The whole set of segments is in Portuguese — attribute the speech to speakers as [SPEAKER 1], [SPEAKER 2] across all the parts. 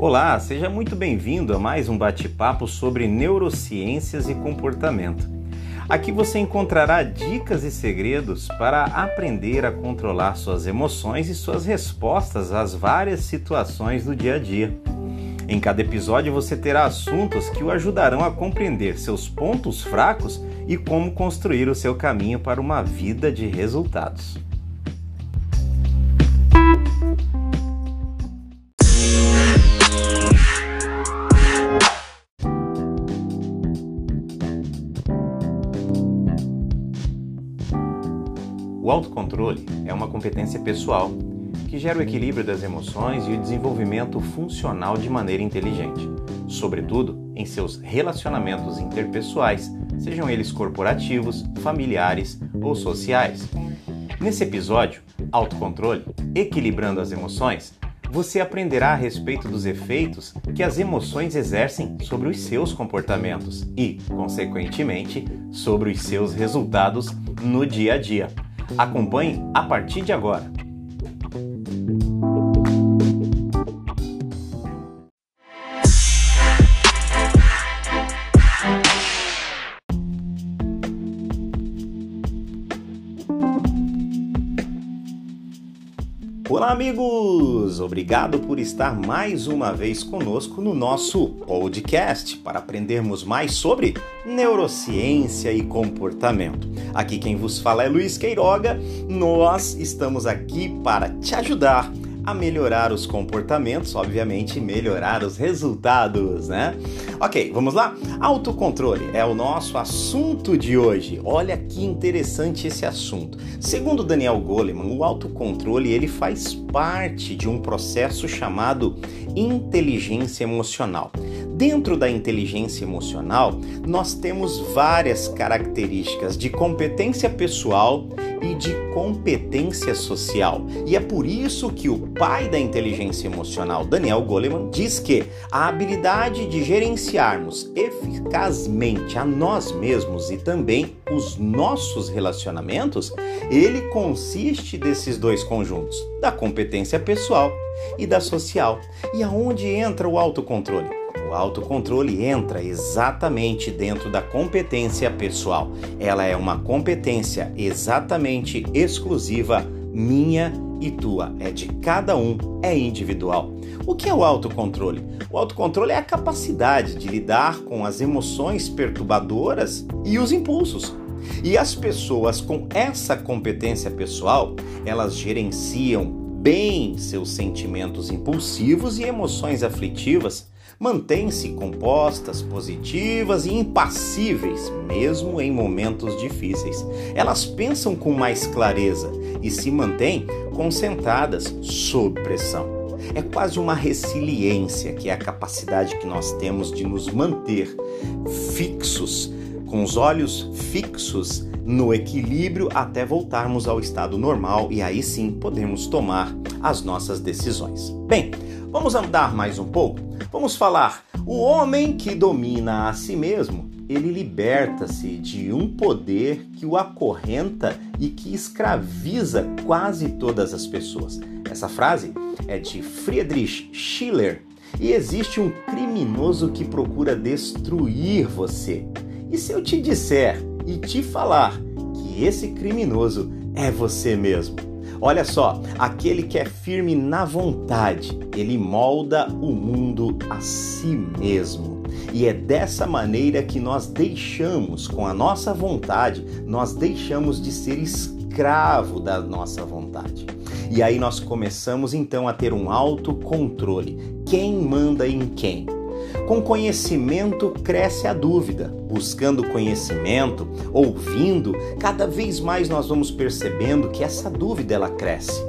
[SPEAKER 1] Olá, seja muito bem-vindo a mais um bate-papo sobre neurociências e comportamento. Aqui você encontrará dicas e segredos para aprender a controlar suas emoções e suas respostas às várias situações do dia a dia. Em cada episódio você terá assuntos que o ajudarão a compreender seus pontos fracos e como construir o seu caminho para uma vida de resultados. Autocontrole é uma competência pessoal que gera o equilíbrio das emoções e o desenvolvimento funcional de maneira inteligente, sobretudo em seus relacionamentos interpessoais, sejam eles corporativos, familiares ou sociais. Nesse episódio, Autocontrole Equilibrando as Emoções, você aprenderá a respeito dos efeitos que as emoções exercem sobre os seus comportamentos e, consequentemente, sobre os seus resultados no dia a dia. Acompanhe a partir de agora. Olá, amigos! Obrigado por estar mais uma vez conosco no nosso podcast para aprendermos mais sobre neurociência e comportamento. Aqui quem vos fala é Luiz Queiroga. Nós estamos aqui para te ajudar a melhorar os comportamentos, obviamente melhorar os resultados, né? Ok, vamos lá? Autocontrole é o nosso assunto de hoje. Olha que interessante esse assunto. Segundo Daniel Goleman, o autocontrole ele faz parte de um processo chamado inteligência emocional. Dentro da inteligência emocional, nós temos várias características de competência pessoal e de competência social. E é por isso que o pai da inteligência emocional, Daniel Goleman, diz que a habilidade de gerenciarmos eficazmente a nós mesmos e também os nossos relacionamentos, ele consiste desses dois conjuntos, da competência pessoal e da social. E aonde entra o autocontrole? O autocontrole entra exatamente dentro da competência pessoal. Ela é uma competência exatamente exclusiva minha e tua. É de cada um, é individual. O que é o autocontrole? O autocontrole é a capacidade de lidar com as emoções perturbadoras e os impulsos. E as pessoas com essa competência pessoal, elas gerenciam bem seus sentimentos impulsivos e emoções aflitivas mantêm-se compostas, positivas e impassíveis, mesmo em momentos difíceis. Elas pensam com mais clareza e se mantêm concentradas sob pressão. É quase uma resiliência, que é a capacidade que nós temos de nos manter fixos, com os olhos fixos no equilíbrio até voltarmos ao estado normal e aí sim podemos tomar as nossas decisões. Bem, vamos andar mais um pouco? Vamos falar: o homem que domina a si mesmo, ele liberta-se de um poder que o acorrenta e que escraviza quase todas as pessoas. Essa frase é de Friedrich Schiller e existe um criminoso que procura destruir você. E se eu te disser e te falar que esse criminoso é você mesmo? Olha só, aquele que é firme na vontade, ele molda o mundo a si mesmo. E é dessa maneira que nós deixamos, com a nossa vontade, nós deixamos de ser escravo da nossa vontade. E aí nós começamos então a ter um autocontrole. Quem manda em quem? Com conhecimento cresce a dúvida. Buscando conhecimento, ouvindo, cada vez mais nós vamos percebendo que essa dúvida ela cresce.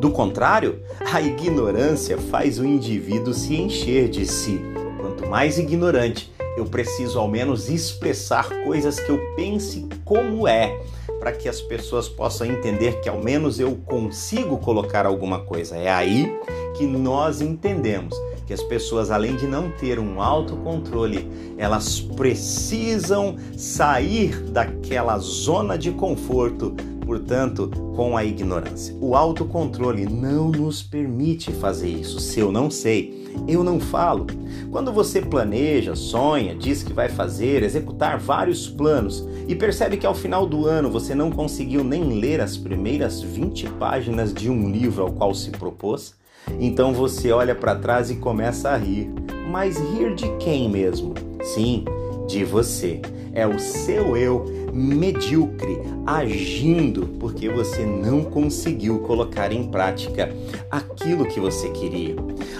[SPEAKER 1] Do contrário, a ignorância faz o indivíduo se encher de si. Quanto mais ignorante, eu preciso ao menos expressar coisas que eu pense como é, para que as pessoas possam entender que ao menos eu consigo colocar alguma coisa. É aí que nós entendemos que as pessoas, além de não ter um autocontrole, elas precisam sair daquela zona de conforto, portanto, com a ignorância. O autocontrole não nos permite fazer isso. Se eu não sei, eu não falo. Quando você planeja, sonha, diz que vai fazer, executar vários planos e percebe que ao final do ano você não conseguiu nem ler as primeiras 20 páginas de um livro ao qual se propôs, então você olha para trás e começa a rir. Mas rir de quem mesmo? Sim, de você. É o seu eu medíocre agindo porque você não conseguiu colocar em prática aquilo que você queria.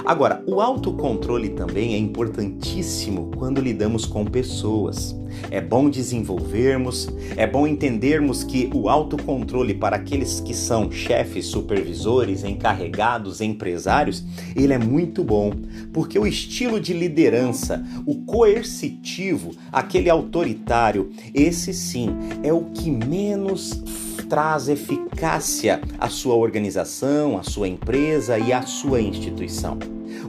[SPEAKER 1] Agora, o autocontrole também é importantíssimo quando lidamos com pessoas. É bom desenvolvermos, é bom entendermos que o autocontrole para aqueles que são chefes, supervisores, encarregados, empresários, ele é muito bom, porque o estilo de liderança, o coercitivo, aquele autoritário, esse sim é o que menos traz eficácia à sua organização, à sua empresa e à sua instituição.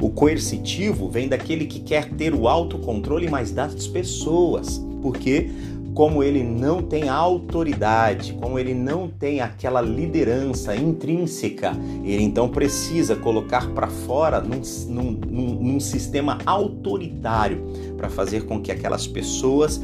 [SPEAKER 1] O coercitivo vem daquele que quer ter o autocontrole, mas das pessoas, porque como ele não tem autoridade, como ele não tem aquela liderança intrínseca, ele então precisa colocar para fora num, num, num, sistema autoritário para fazer com que aquelas pessoas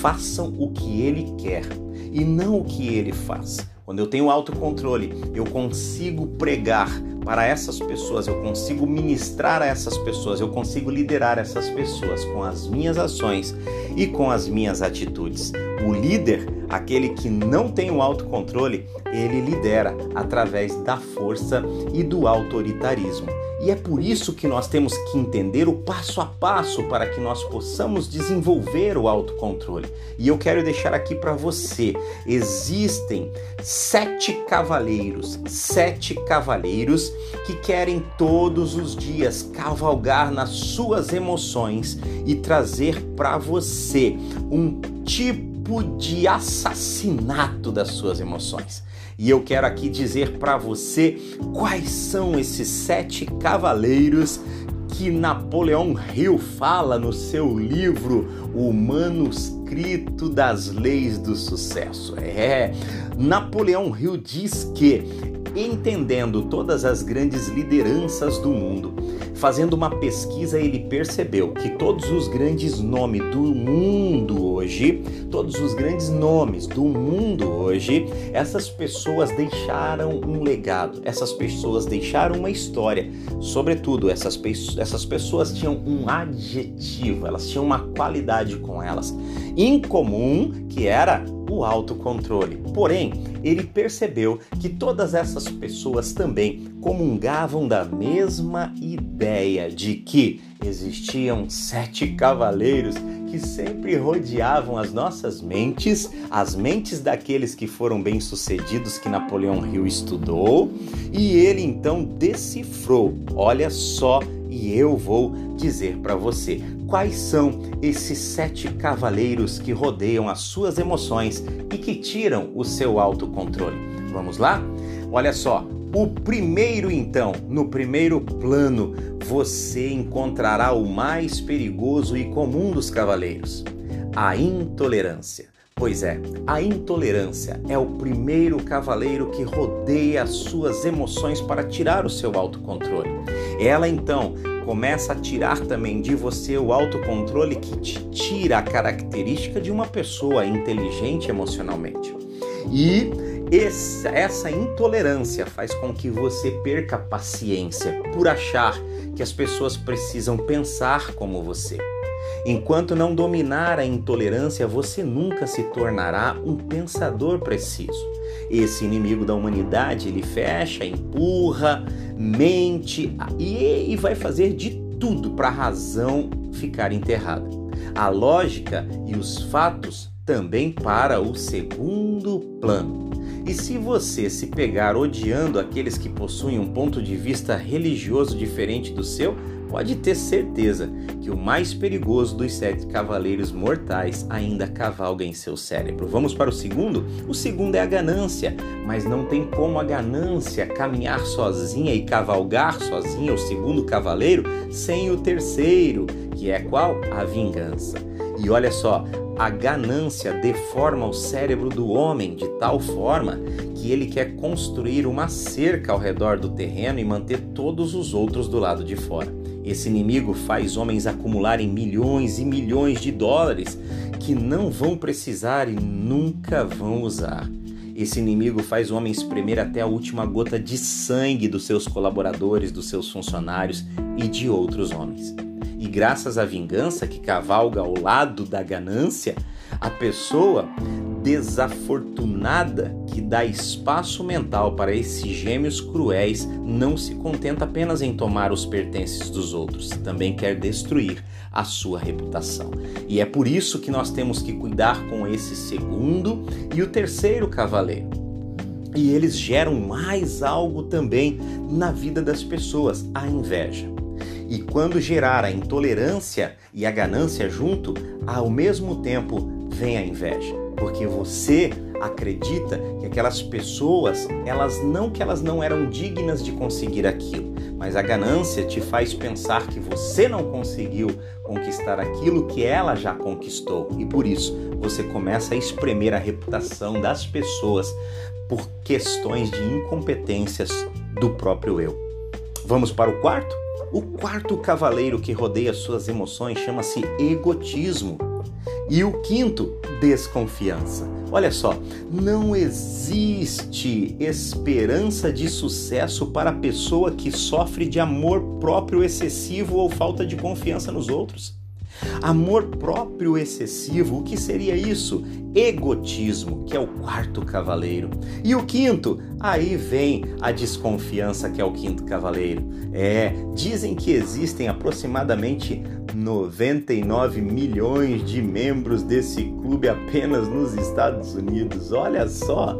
[SPEAKER 1] façam o que ele quer e não o que ele faz. Quando eu tenho autocontrole, eu consigo pregar para essas pessoas, eu consigo ministrar a essas pessoas, eu consigo liderar essas pessoas com as minhas ações e com as minhas atitudes. O líder, aquele que não tem o autocontrole, ele lidera através da força e do autoritarismo. E é por isso que nós temos que entender o passo a passo para que nós possamos desenvolver o autocontrole. E eu quero deixar aqui para você: existem sete cavaleiros, sete cavaleiros que querem todos os dias cavalgar nas suas emoções e trazer para você um tipo de assassinato das suas emoções. E eu quero aqui dizer para você quais são esses sete cavaleiros que Napoleão Hill fala no seu livro O Manuscrito das Leis do Sucesso. É, Napoleão Hill diz que entendendo todas as grandes lideranças do mundo, fazendo uma pesquisa, ele percebeu que todos os grandes nomes do mundo hoje, todos os grandes nomes do mundo hoje, essas pessoas deixaram um legado, essas pessoas deixaram uma história. Sobretudo, essas, essas pessoas tinham um adjetivo, elas tinham uma qualidade com elas em comum que era o autocontrole. Porém, ele percebeu que todas essas pessoas também comungavam da mesma ideia de que existiam sete cavaleiros que sempre rodeavam as nossas mentes, as mentes daqueles que foram bem-sucedidos que Napoleão Hill estudou, e ele então decifrou. Olha só, e eu vou dizer para você quais são esses sete cavaleiros que rodeiam as suas emoções e que tiram o seu autocontrole. Vamos lá? Olha só, o primeiro então, no primeiro plano, você encontrará o mais perigoso e comum dos cavaleiros: a intolerância. Pois é, a intolerância é o primeiro cavaleiro que rodeia as suas emoções para tirar o seu autocontrole. Ela então começa a tirar também de você o autocontrole que te tira a característica de uma pessoa inteligente emocionalmente. E essa intolerância faz com que você perca paciência por achar que as pessoas precisam pensar como você. Enquanto não dominar a intolerância, você nunca se tornará um pensador preciso. Esse inimigo da humanidade, ele fecha, empurra, mente e, e vai fazer de tudo para a razão ficar enterrada. A lógica e os fatos também para o segundo plano. E se você se pegar odiando aqueles que possuem um ponto de vista religioso diferente do seu, pode ter certeza que o mais perigoso dos sete cavaleiros mortais ainda cavalga em seu cérebro. Vamos para o segundo? O segundo é a ganância, mas não tem como a ganância caminhar sozinha e cavalgar sozinha o segundo cavaleiro sem o terceiro, que é qual? A vingança. E olha só, a ganância deforma o cérebro do homem de tal forma que ele quer construir uma cerca ao redor do terreno e manter todos os outros do lado de fora. Esse inimigo faz homens acumularem milhões e milhões de dólares que não vão precisar e nunca vão usar. Esse inimigo faz o homem espremer até a última gota de sangue dos seus colaboradores, dos seus funcionários e de outros homens. E graças à vingança que cavalga ao lado da ganância, a pessoa desafortunada que dá espaço mental para esses gêmeos cruéis não se contenta apenas em tomar os pertences dos outros, também quer destruir a sua reputação. E é por isso que nós temos que cuidar com esse segundo e o terceiro cavaleiro. E eles geram mais algo também na vida das pessoas, a inveja. E quando gerar a intolerância e a ganância junto, ao mesmo tempo vem a inveja, porque você acredita que aquelas pessoas, elas não que elas não eram dignas de conseguir aquilo, mas a ganância te faz pensar que você não conseguiu conquistar aquilo que ela já conquistou e por isso você começa a espremer a reputação das pessoas por questões de incompetências do próprio eu. Vamos para o quarto? O quarto cavaleiro que rodeia suas emoções chama-se egotismo. E o quinto, desconfiança. Olha só, não existe esperança de sucesso para a pessoa que sofre de amor próprio excessivo ou falta de confiança nos outros. Amor próprio excessivo, o que seria isso? Egotismo, que é o quarto cavaleiro. E o quinto, aí vem a desconfiança, que é o quinto cavaleiro. É, dizem que existem aproximadamente 99 milhões de membros desse clube apenas nos Estados Unidos. Olha só!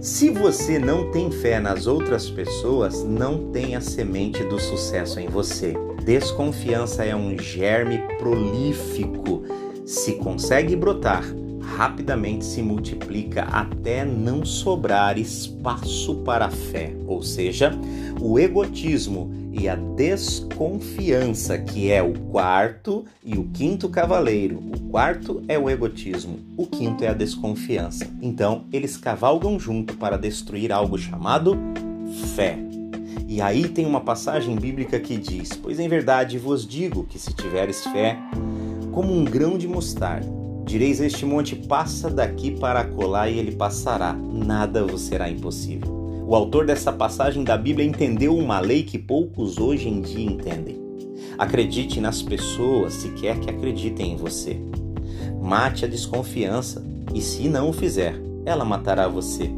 [SPEAKER 1] Se você não tem fé nas outras pessoas, não tem a semente do sucesso em você. Desconfiança é um germe prolífico. Se consegue brotar, rapidamente se multiplica até não sobrar espaço para a fé, ou seja, o egotismo e a desconfiança, que é o quarto e o quinto cavaleiro. O quarto é o egotismo, o quinto é a desconfiança. Então, eles cavalgam junto para destruir algo chamado fé. E aí tem uma passagem bíblica que diz: Pois em verdade vos digo que se tiveres fé, como um grão de mostarda, direis a este monte: passa daqui para acolá, e ele passará, nada vos será impossível. O autor dessa passagem da Bíblia entendeu uma lei que poucos hoje em dia entendem. Acredite nas pessoas se quer que acreditem em você. Mate a desconfiança e, se não o fizer, ela matará você.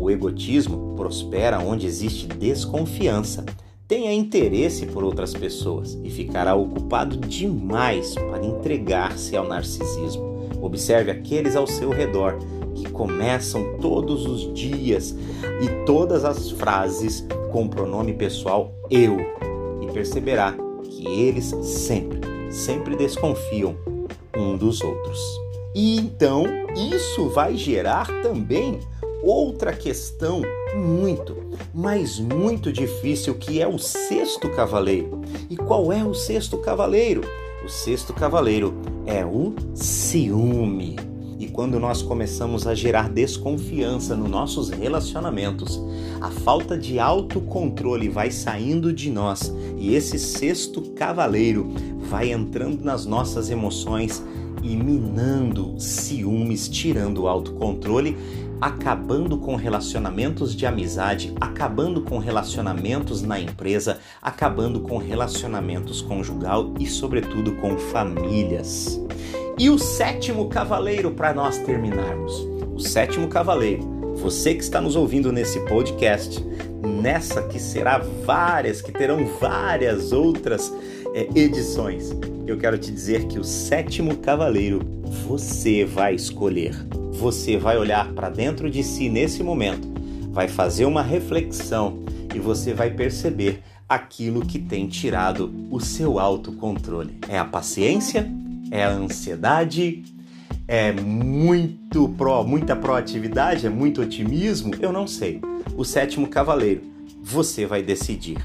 [SPEAKER 1] O egotismo prospera onde existe desconfiança. Tenha interesse por outras pessoas e ficará ocupado demais para entregar-se ao narcisismo. Observe aqueles ao seu redor que começam todos os dias e todas as frases com o pronome pessoal eu e perceberá que eles sempre, sempre desconfiam um dos outros. E então isso vai gerar também outra questão muito, mas muito difícil que é o sexto cavaleiro. E qual é o sexto cavaleiro? O sexto cavaleiro é o ciúme. E quando nós começamos a gerar desconfiança nos nossos relacionamentos, a falta de autocontrole vai saindo de nós e esse sexto cavaleiro vai entrando nas nossas emoções e minando ciúmes, tirando o autocontrole acabando com relacionamentos de amizade, acabando com relacionamentos na empresa, acabando com relacionamentos conjugal e, sobretudo, com famílias. E o sétimo cavaleiro para nós terminarmos. O sétimo cavaleiro, você que está nos ouvindo nesse podcast, nessa que será várias, que terão várias outras é, edições, eu quero te dizer que o sétimo cavaleiro você vai escolher. Você vai olhar para dentro de si nesse momento, vai fazer uma reflexão e você vai perceber aquilo que tem tirado o seu autocontrole. É a paciência? é a ansiedade, é muito pro, muita proatividade, é muito otimismo, eu não sei. O sétimo cavaleiro, você vai decidir.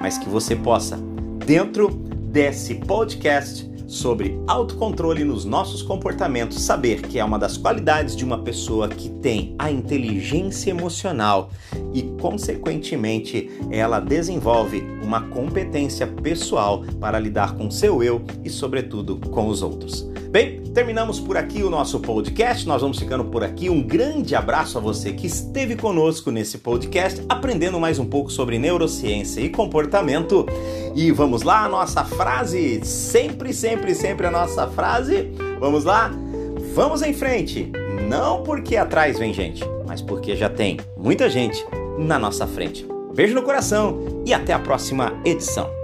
[SPEAKER 1] Mas que você possa, dentro desse podcast, sobre autocontrole nos nossos comportamentos, saber que é uma das qualidades de uma pessoa que tem a inteligência emocional e, consequentemente, ela desenvolve uma competência pessoal para lidar com seu eu e, sobretudo, com os outros. Bem, terminamos por aqui o nosso podcast. Nós vamos ficando por aqui. Um grande abraço a você que esteve conosco nesse podcast, aprendendo mais um pouco sobre neurociência e comportamento. E vamos lá, a nossa frase, sempre, sempre, sempre a nossa frase. Vamos lá? Vamos em frente. Não porque atrás vem gente, mas porque já tem muita gente na nossa frente. Beijo no coração e até a próxima edição.